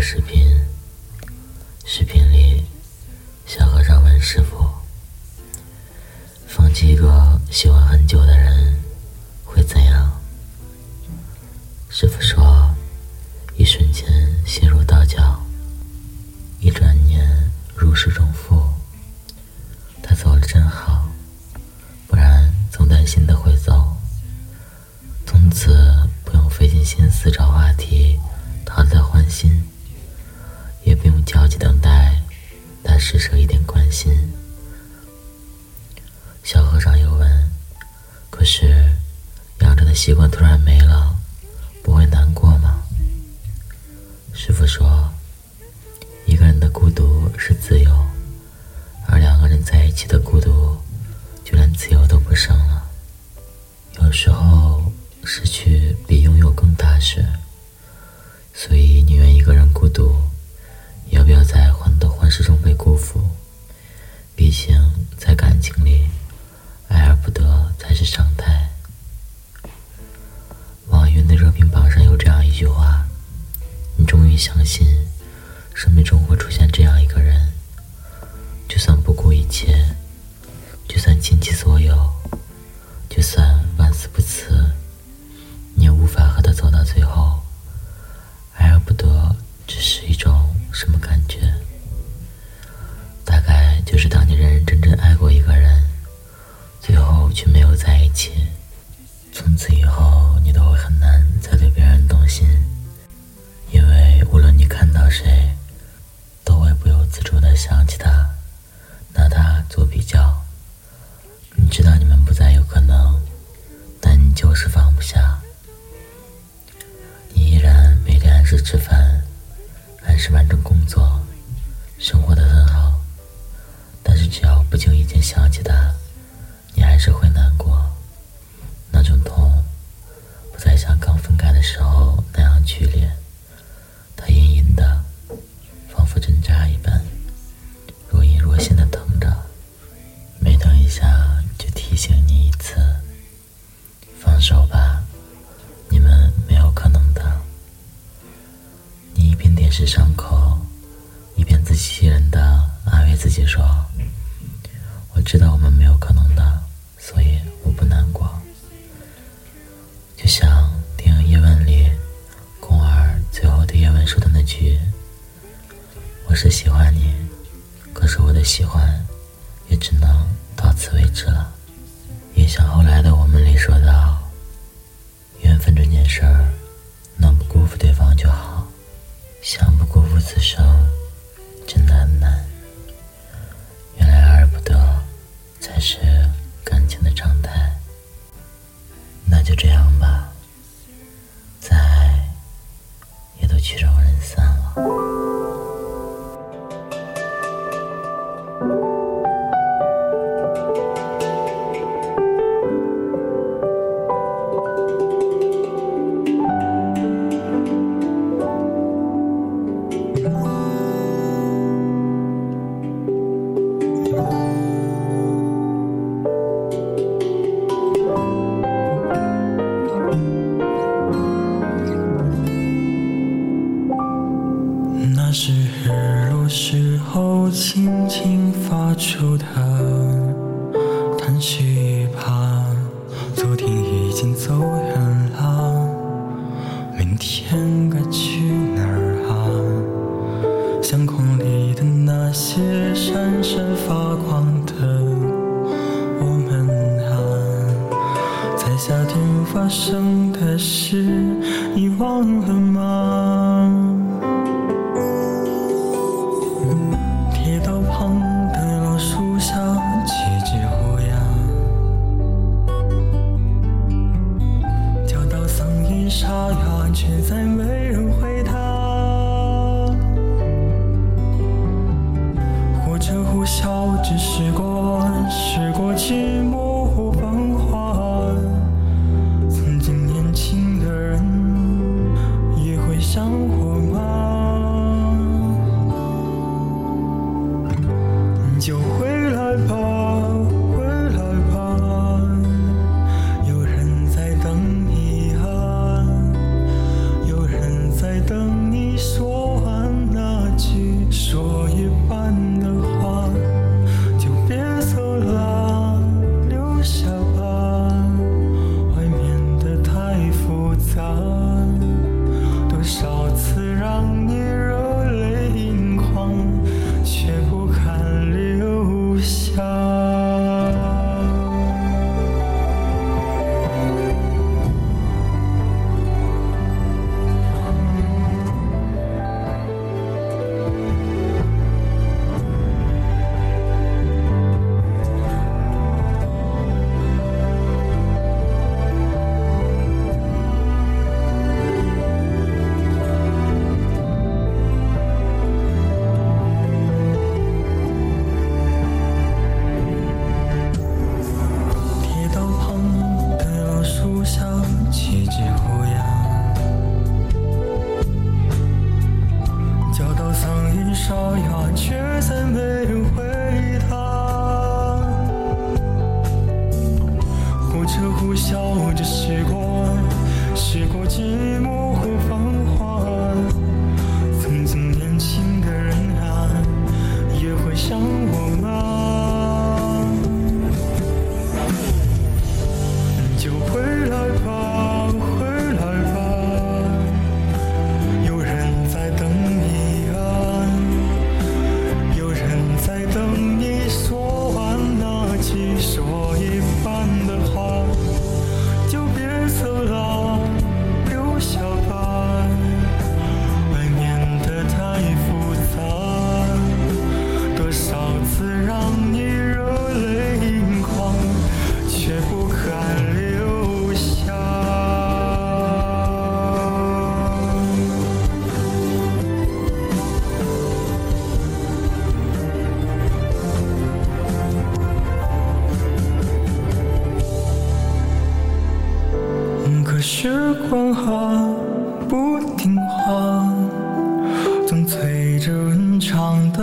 视频，视频里，小和尚问师傅：“放弃一个喜欢很久的人，会怎样？”师傅说：“习惯突然没了，不会难过吗？”师傅说：“一个人的孤独是自由，相信，生命中会出现这样一个人，就算不顾一切，就算倾其所有，就算万死不辞，你也无法和他走到最后。”爱而不得，只是一种什么感觉？大概就是当你认认真真爱过一个人，最后却没有在一起，从此以后是完成工作，生活的很好。但是只要不经意间想起他，你还是会难机器人的安慰自己说：“我知道我们没有可能的，所以我不难过。”就像电影《叶问》里，宫儿最后对叶问说的那句：“我是喜欢你，可是我的喜欢，也只能到此为止了。”也像后来的我们里说道：“缘分这件事儿，能不辜负对方就好。”想不辜负此生，是感情的常态。那就这样吧，再爱，也都曲终人散了。轻轻发出的叹息吧，昨天已经走远了，明天该去哪儿啊？相框里的那些闪闪发这呼啸只是过，驶过寂寞或繁华。曾经年轻的人也会想我吗？你就回来吧。时光啊不听话，总催着人长大。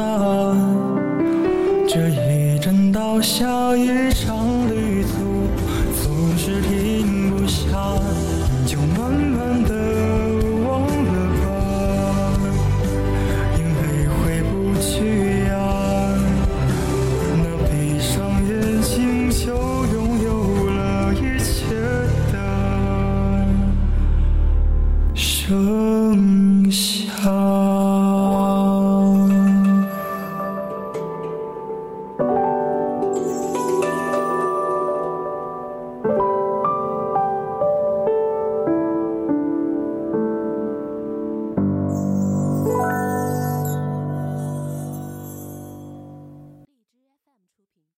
这一站到下一场旅途，总是停不下，就慢慢